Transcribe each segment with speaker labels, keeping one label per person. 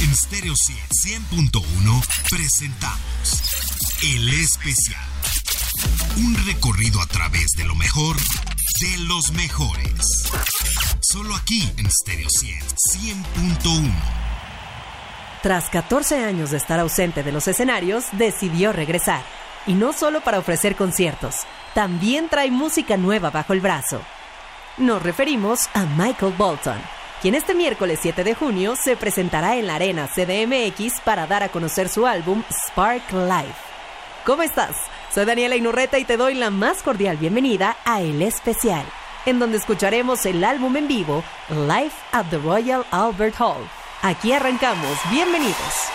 Speaker 1: En Stereo 100.1 presentamos El Especial. Un recorrido a través de lo mejor de los mejores. Solo aquí en Stereo 100.1.
Speaker 2: Tras 14 años de estar ausente de los escenarios, decidió regresar. Y no solo para ofrecer conciertos, también trae música nueva bajo el brazo. Nos referimos a Michael Bolton, quien este miércoles 7 de junio se presentará en la Arena CDMX para dar a conocer su álbum Spark Life. ¿Cómo estás? Soy Daniela Inurreta y te doy la más cordial bienvenida a El Especial, en donde escucharemos el álbum en vivo Life at the Royal Albert Hall. Aquí arrancamos, bienvenidos.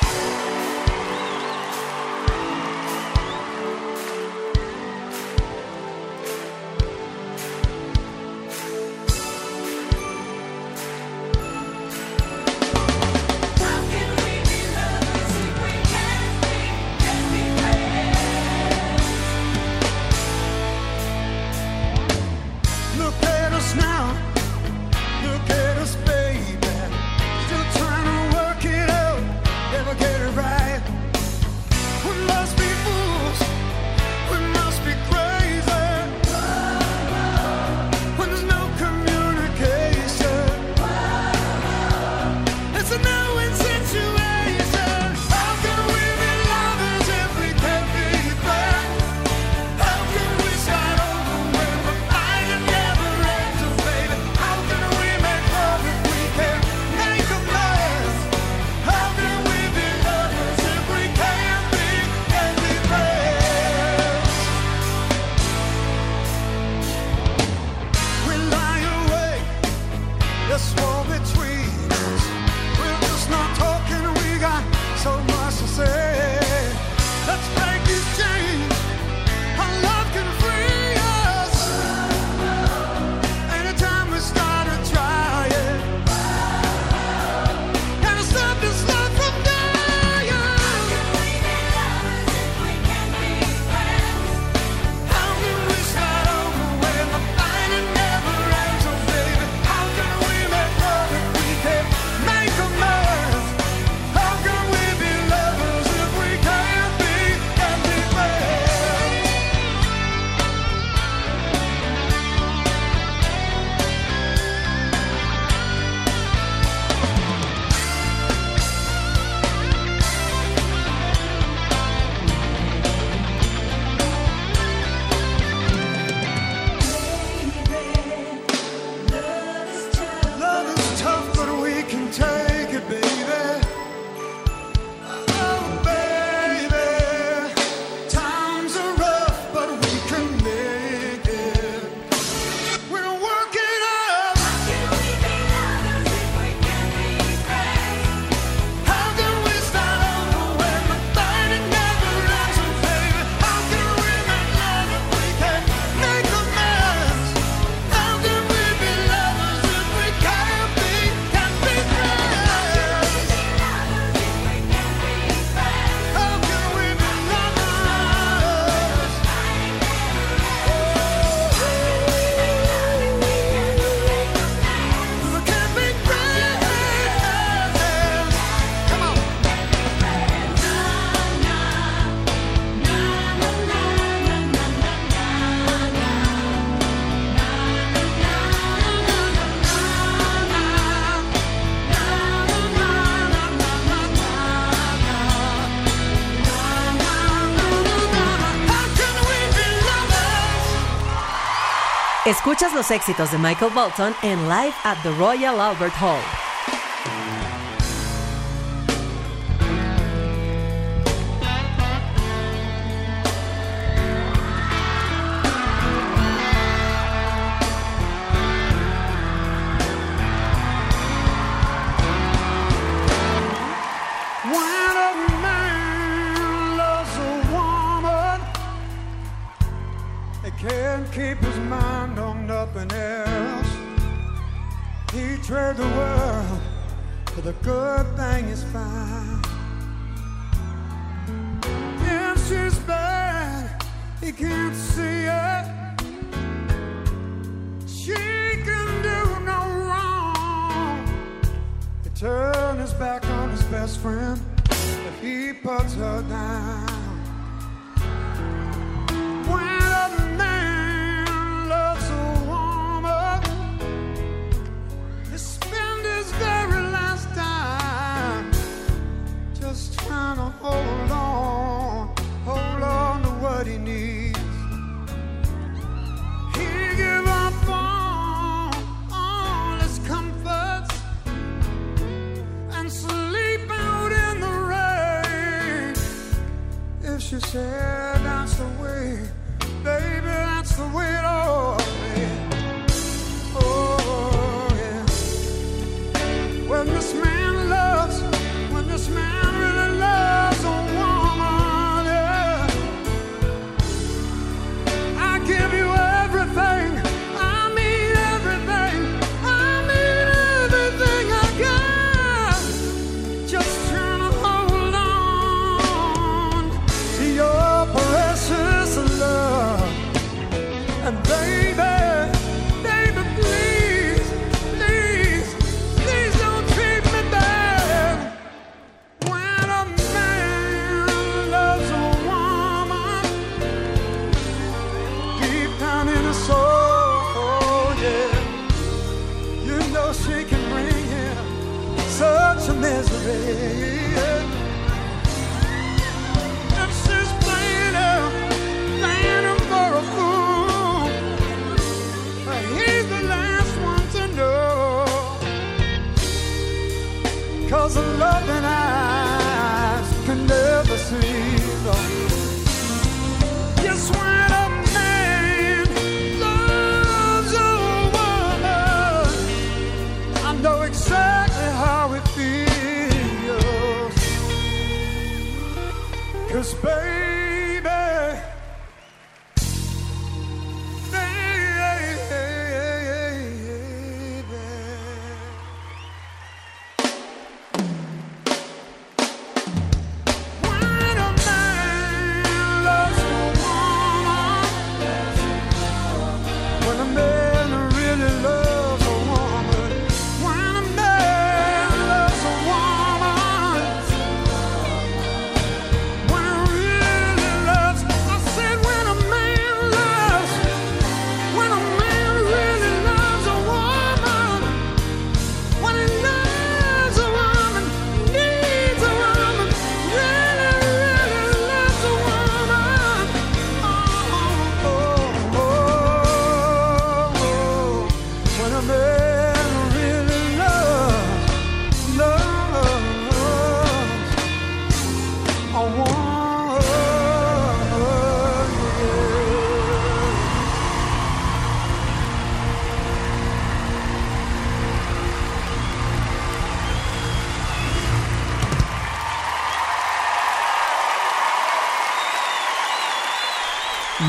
Speaker 2: Escuchas los éxitos de Michael Bolton en Live at the Royal Albert Hall. when he puts her down. you said of love and I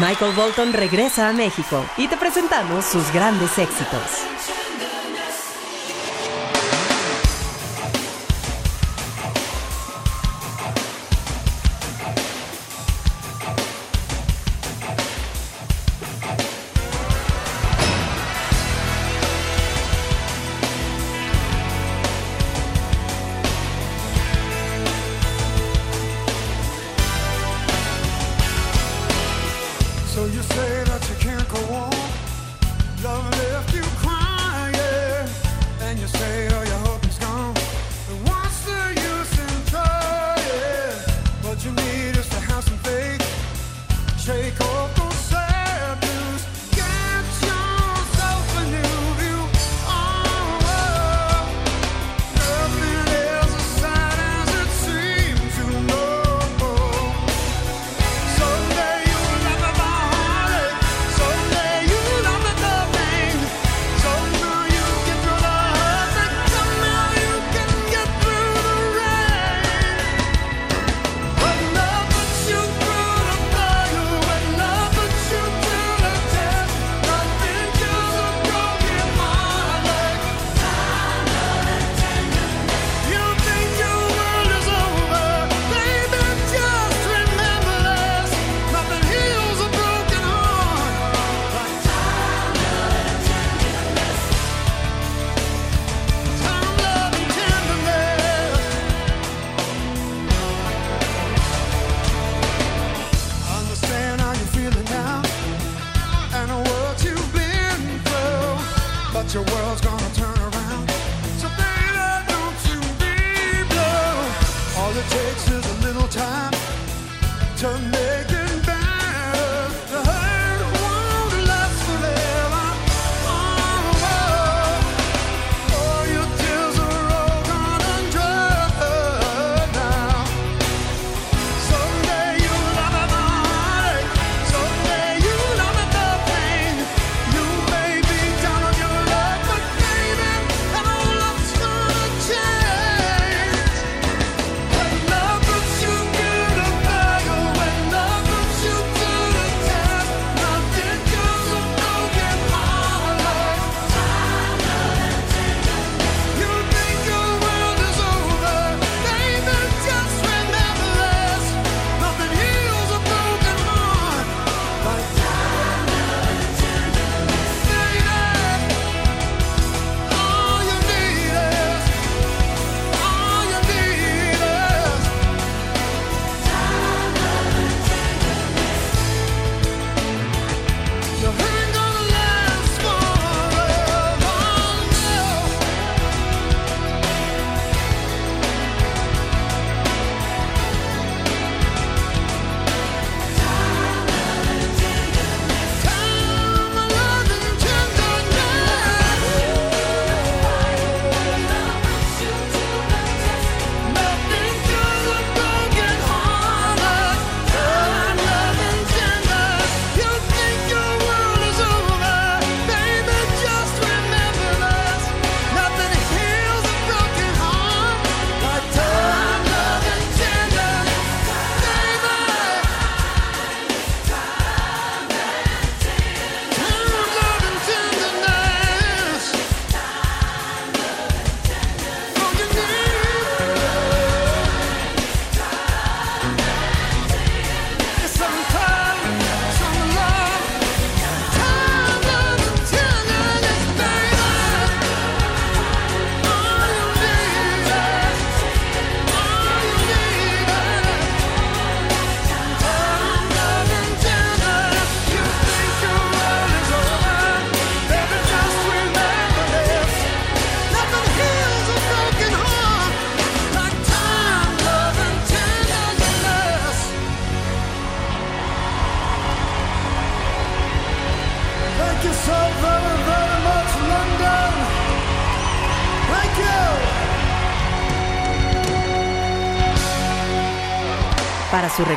Speaker 3: Michael Bolton regresa a México y te presentamos sus grandes éxitos.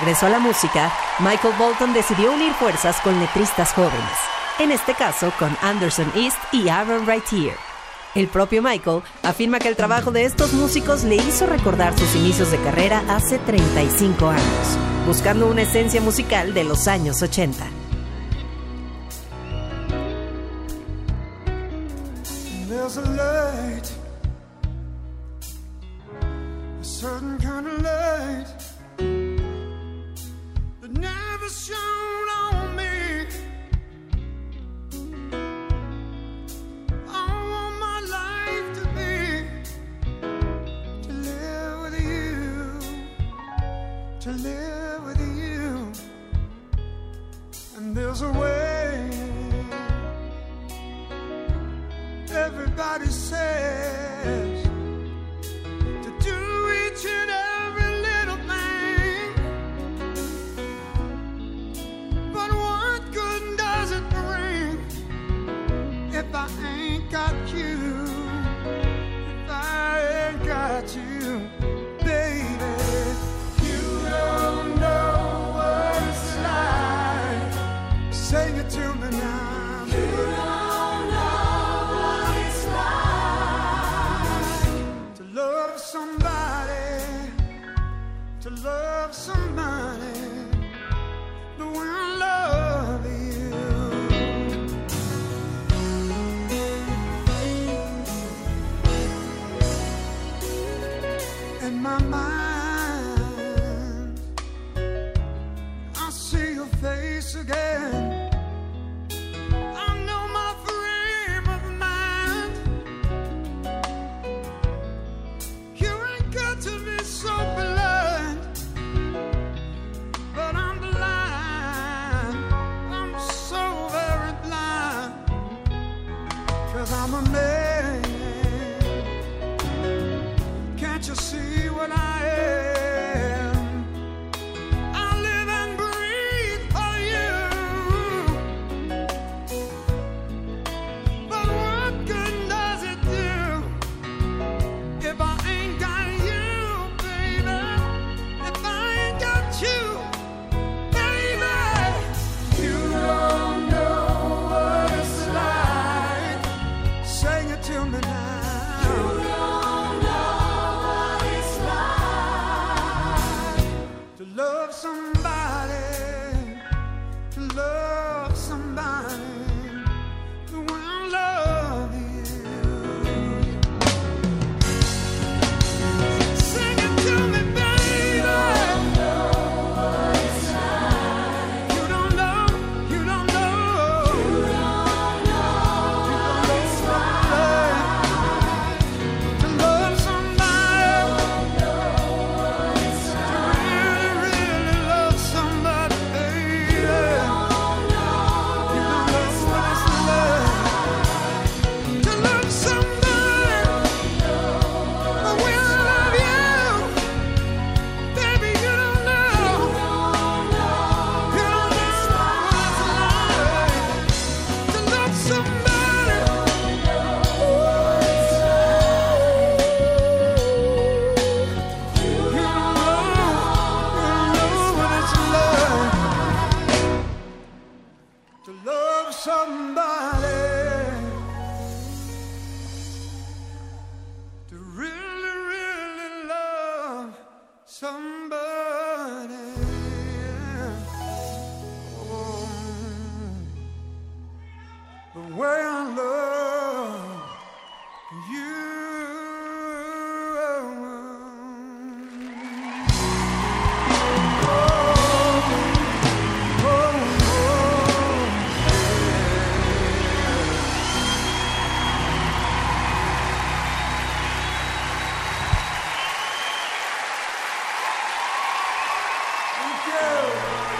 Speaker 3: A la música, Michael Bolton decidió unir fuerzas con letristas jóvenes, en este caso con Anderson East y Aaron Here. El propio Michael afirma que el trabajo de estos músicos le hizo recordar sus inicios de carrera hace 35 años, buscando una esencia musical de los años 80.
Speaker 2: Can't you see what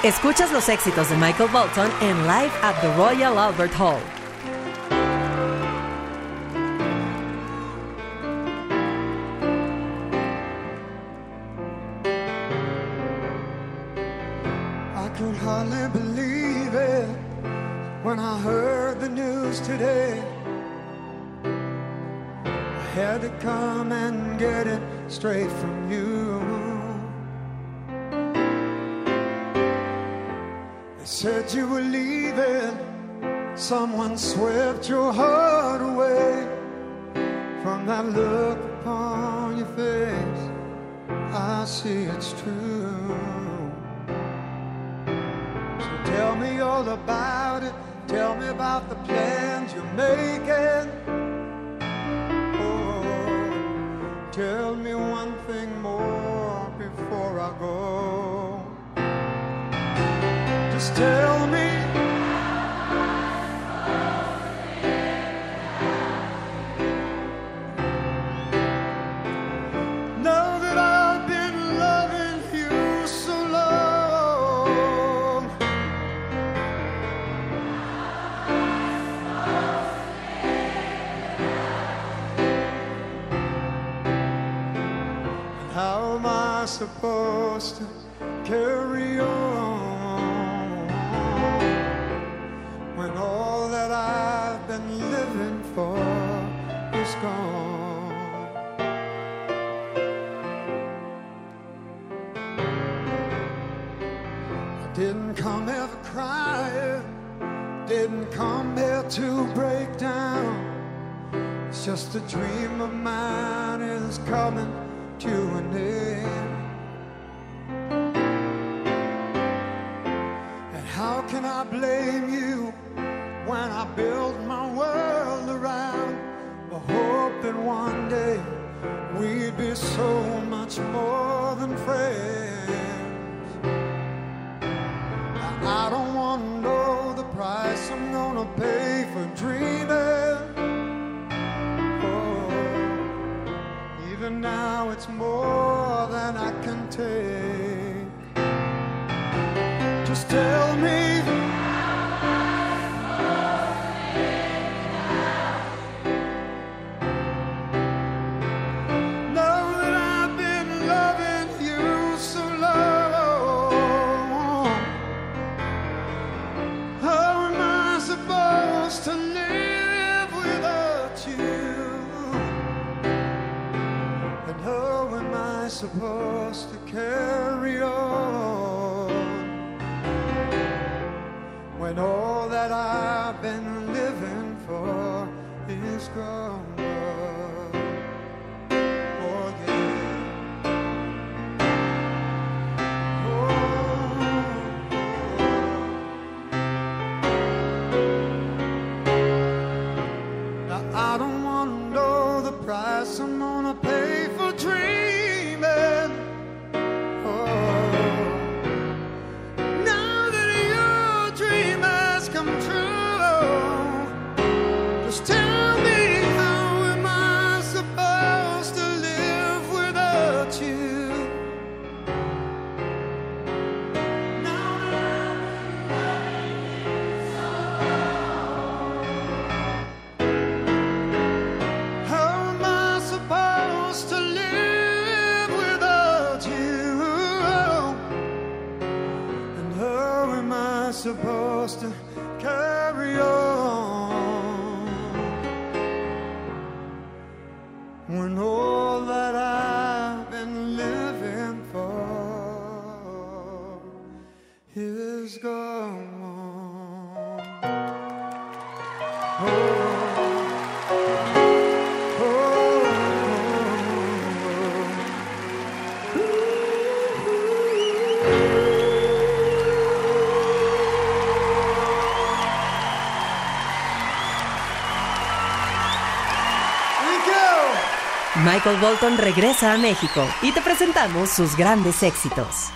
Speaker 3: Escuchas los éxitos de Michael Bolton en Live at the Royal Albert Hall.
Speaker 2: Swept your heart away. From that look upon your face, I see it's true. So tell me all about it. Tell me about the plans you're making. Oh, tell me one thing more before I go. Just tell supposed to carry on when all that I've been living for is gone? I didn't come here for crying, didn't come here to break down. It's just a dream of mine is coming to an end. We'd be so much more than friends? I don't want to know the price I'm gonna pay for dreaming. Oh, even now it's more than I can take. Just tell me. Gone?
Speaker 3: Michael Bolton regresa a México y te presentamos sus grandes éxitos.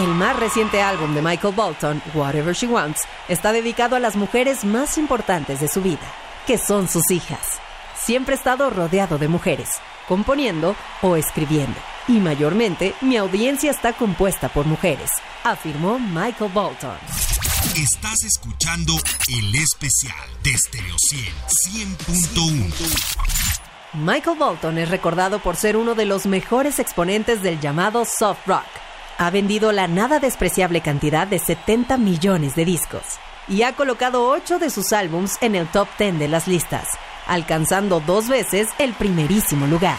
Speaker 2: El más reciente álbum de Michael Bolton, Whatever She Wants, está dedicado a las mujeres más importantes de su vida, que son sus hijas. Siempre he estado rodeado de mujeres, componiendo o escribiendo, y mayormente mi audiencia está compuesta por mujeres, afirmó Michael Bolton.
Speaker 1: Estás escuchando el especial de Stereo 100.1.
Speaker 2: Michael Bolton es recordado por ser uno de los mejores exponentes del llamado soft rock ha vendido la nada despreciable cantidad de 70 millones de discos y ha colocado 8 de sus álbums en el top 10 de las listas, alcanzando dos veces el primerísimo lugar.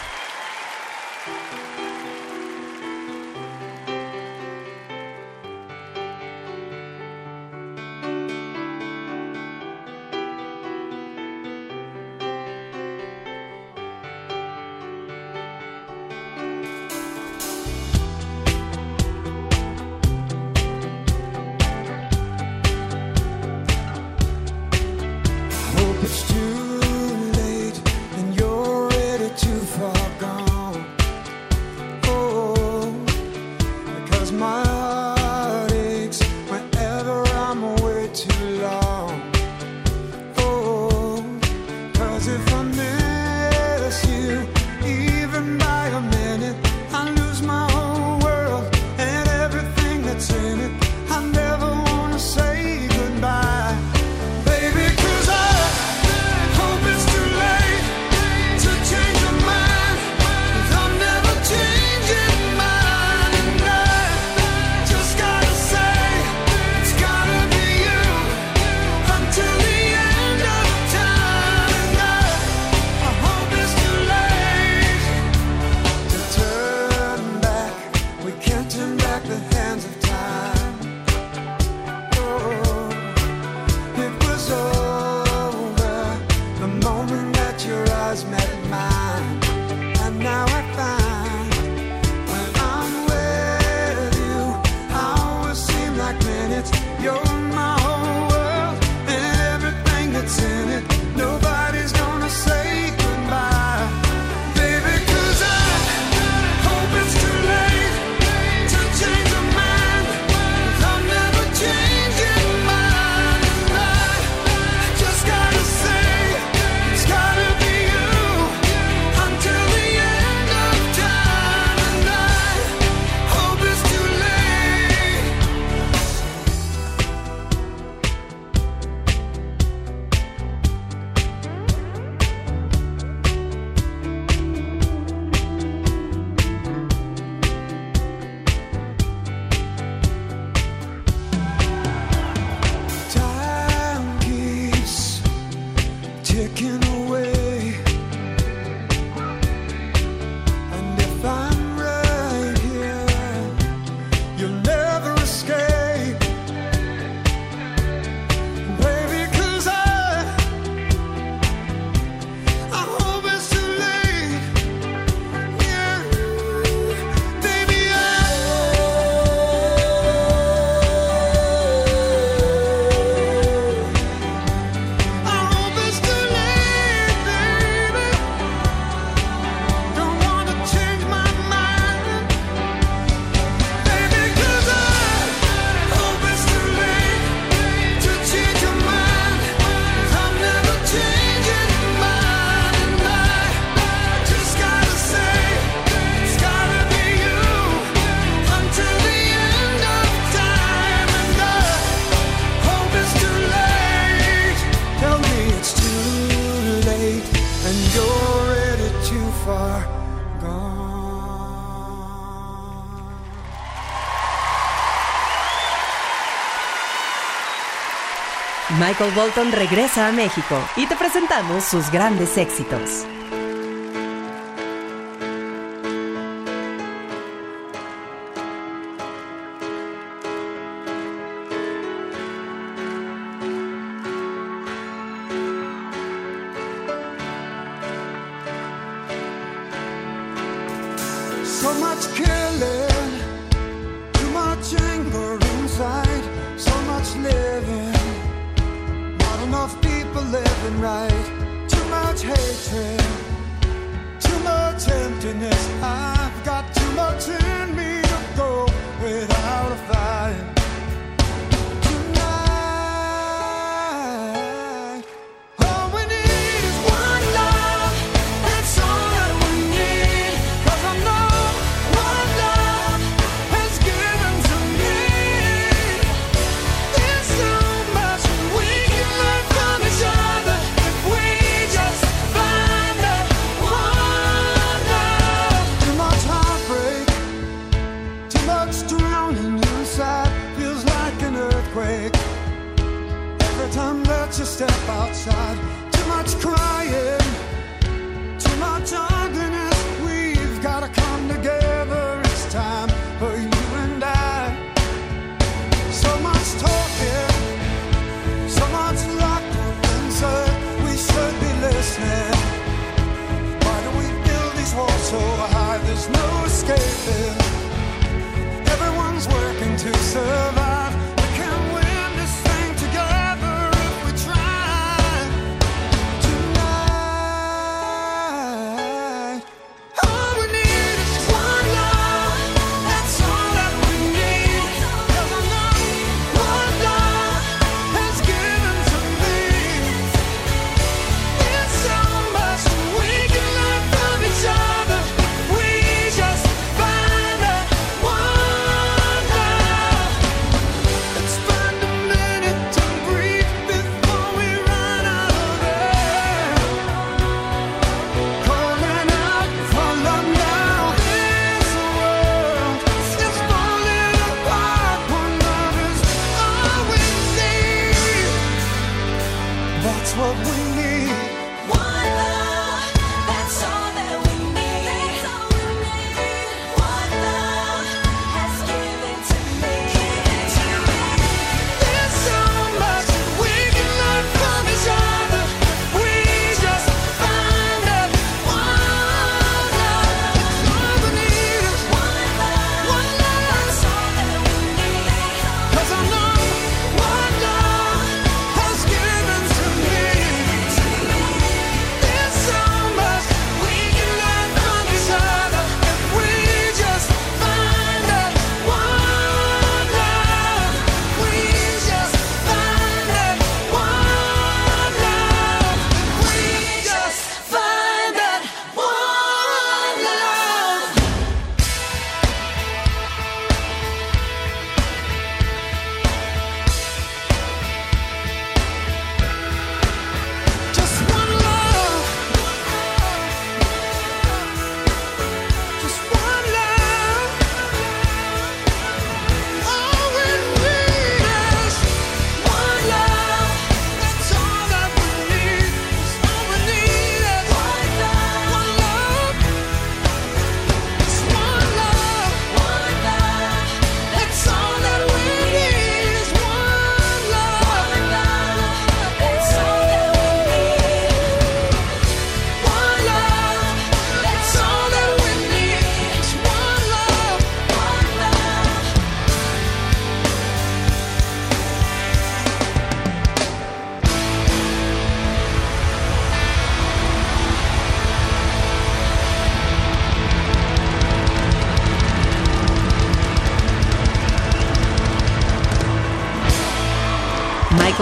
Speaker 2: Michael Bolton regresa a México y te presentamos sus grandes éxitos.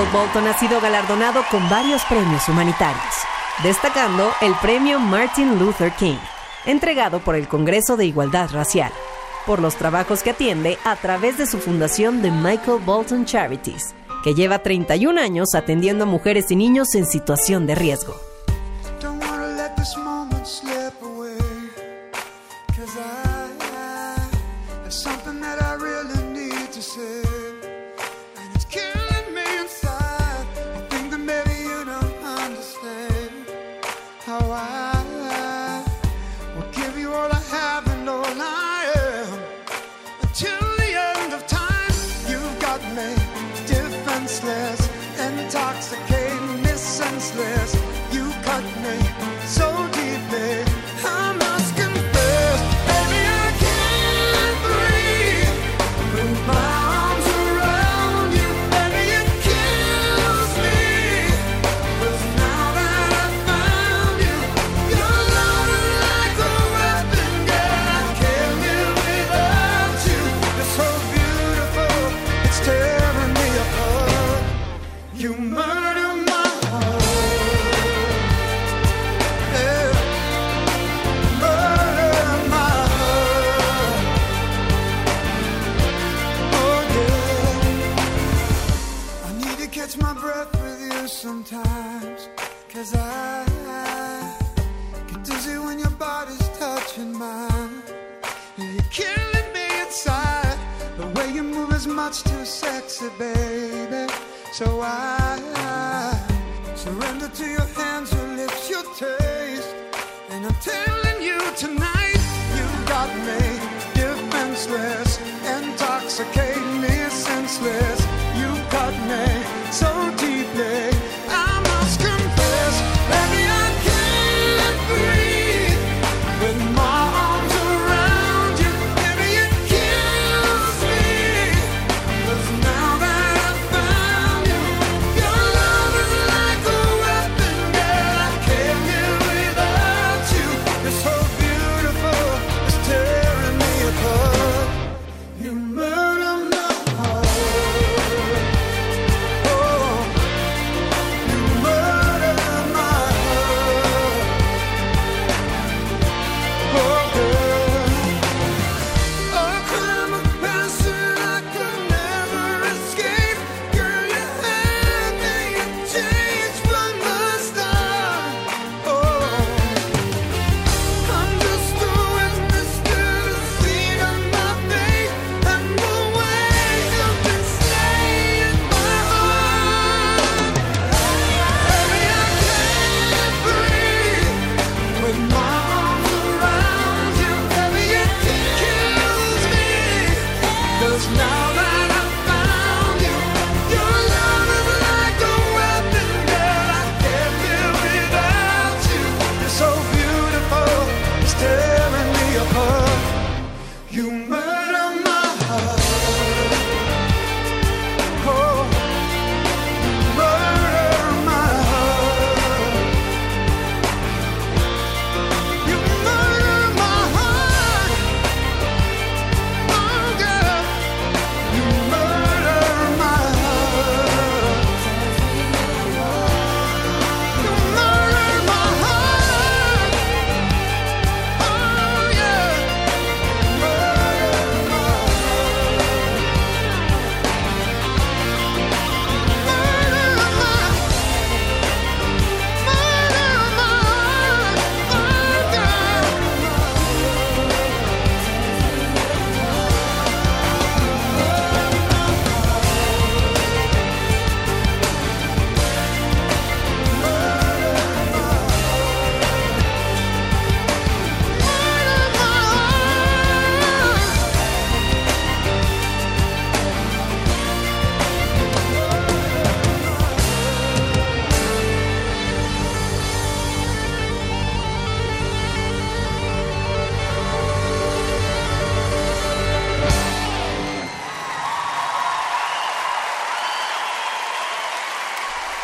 Speaker 2: Michael Bolton ha sido galardonado con varios premios humanitarios, destacando el premio Martin Luther King, entregado por el Congreso de Igualdad Racial, por los trabajos que atiende a través de su fundación de Michael Bolton Charities, que lleva 31 años atendiendo a mujeres y niños en situación de riesgo.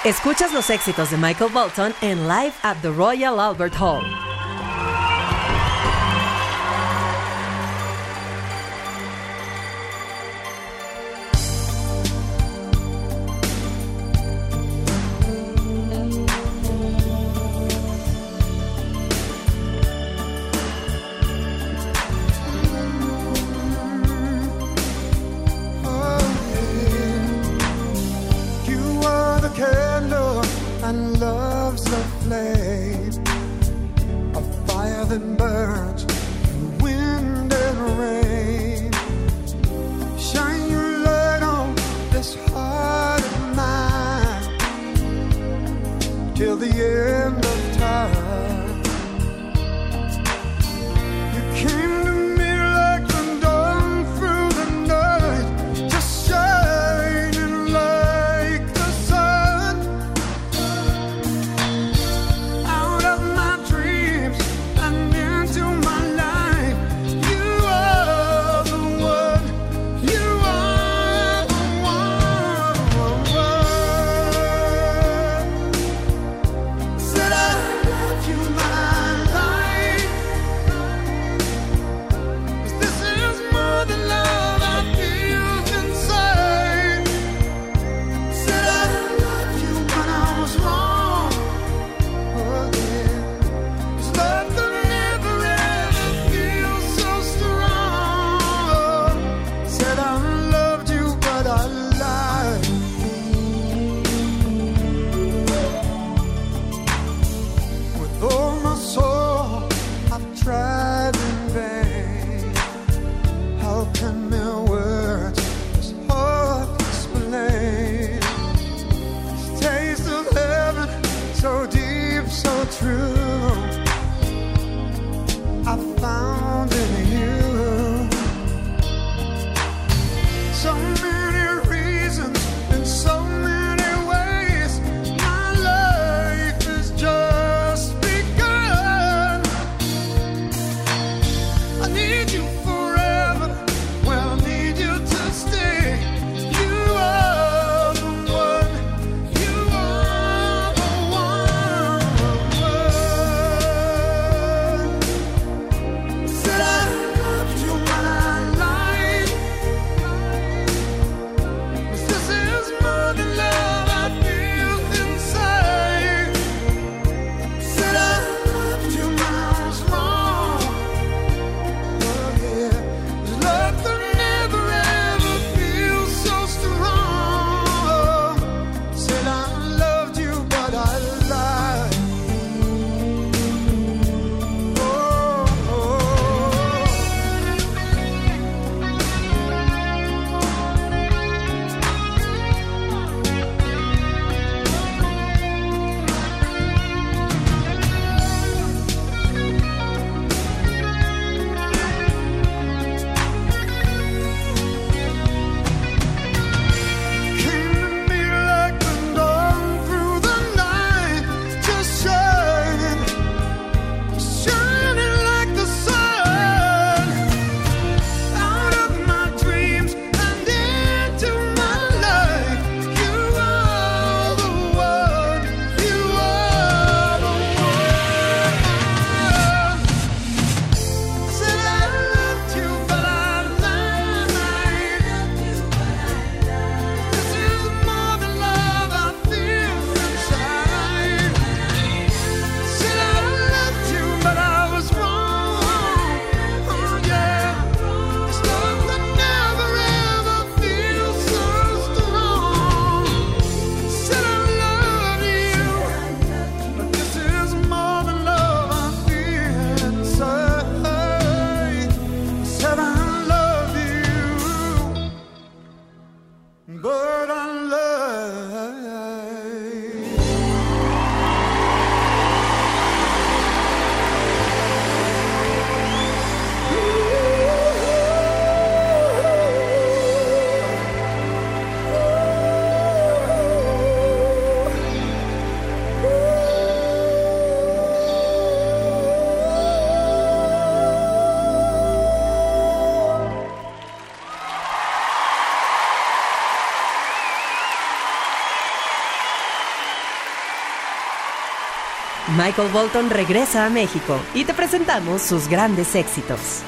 Speaker 2: Escuchas los éxitos de Michael Bolton en Live at the Royal Albert Hall.
Speaker 3: Michael Bolton regresa a México y te presentamos sus grandes éxitos.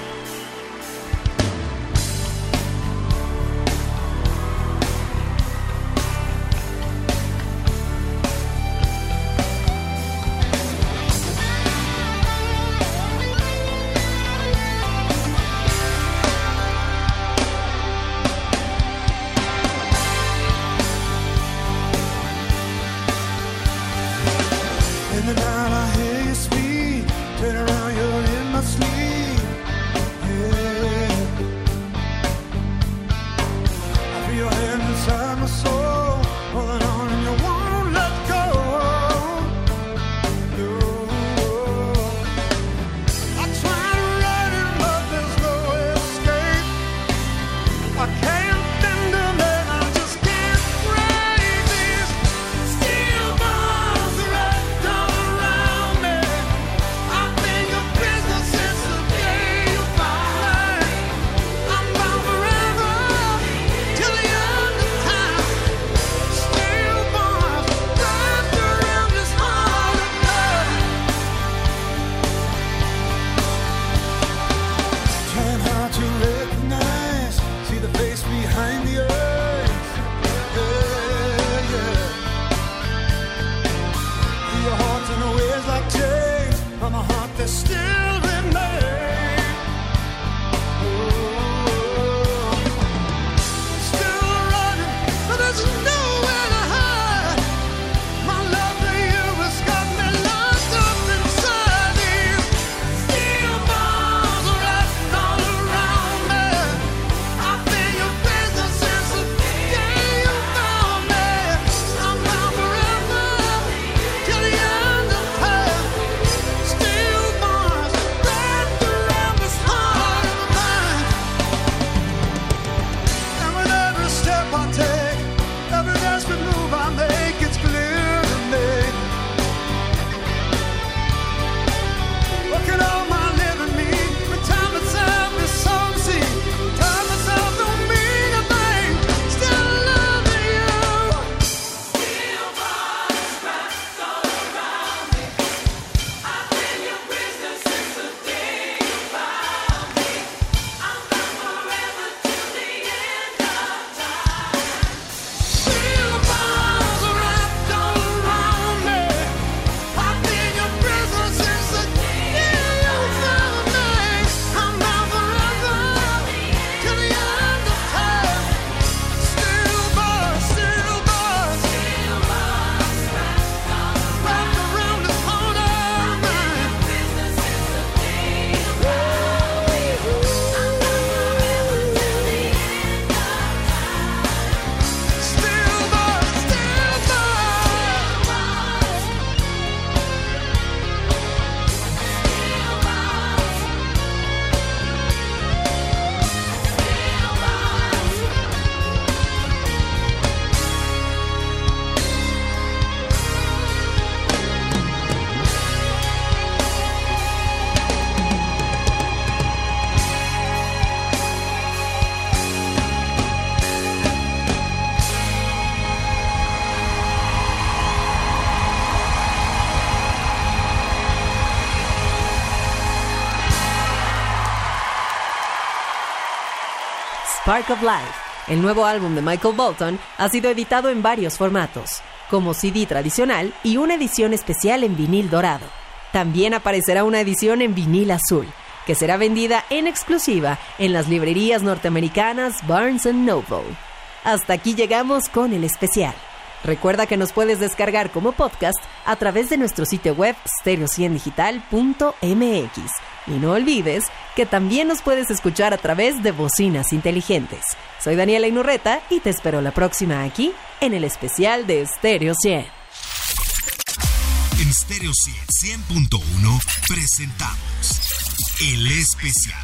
Speaker 3: El nuevo álbum de Michael Bolton ha sido editado en varios formatos, como CD tradicional y una edición especial en vinil dorado. También aparecerá una edición en vinil azul, que será vendida en exclusiva en las librerías norteamericanas Barnes Noble. Hasta aquí llegamos con el especial. Recuerda que nos puedes descargar como podcast a través de nuestro sitio web stereociendigital.mx. Y no olvides que también nos puedes escuchar a través de bocinas inteligentes. Soy Daniela Inurreta y te espero la próxima aquí en el especial de Stereo 100.
Speaker 1: En Stereo 100.1 presentamos El Especial.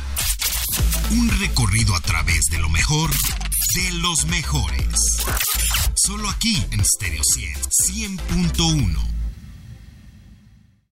Speaker 1: Un recorrido a través de lo mejor de los mejores. Solo aquí en Stereo 100, 100.1.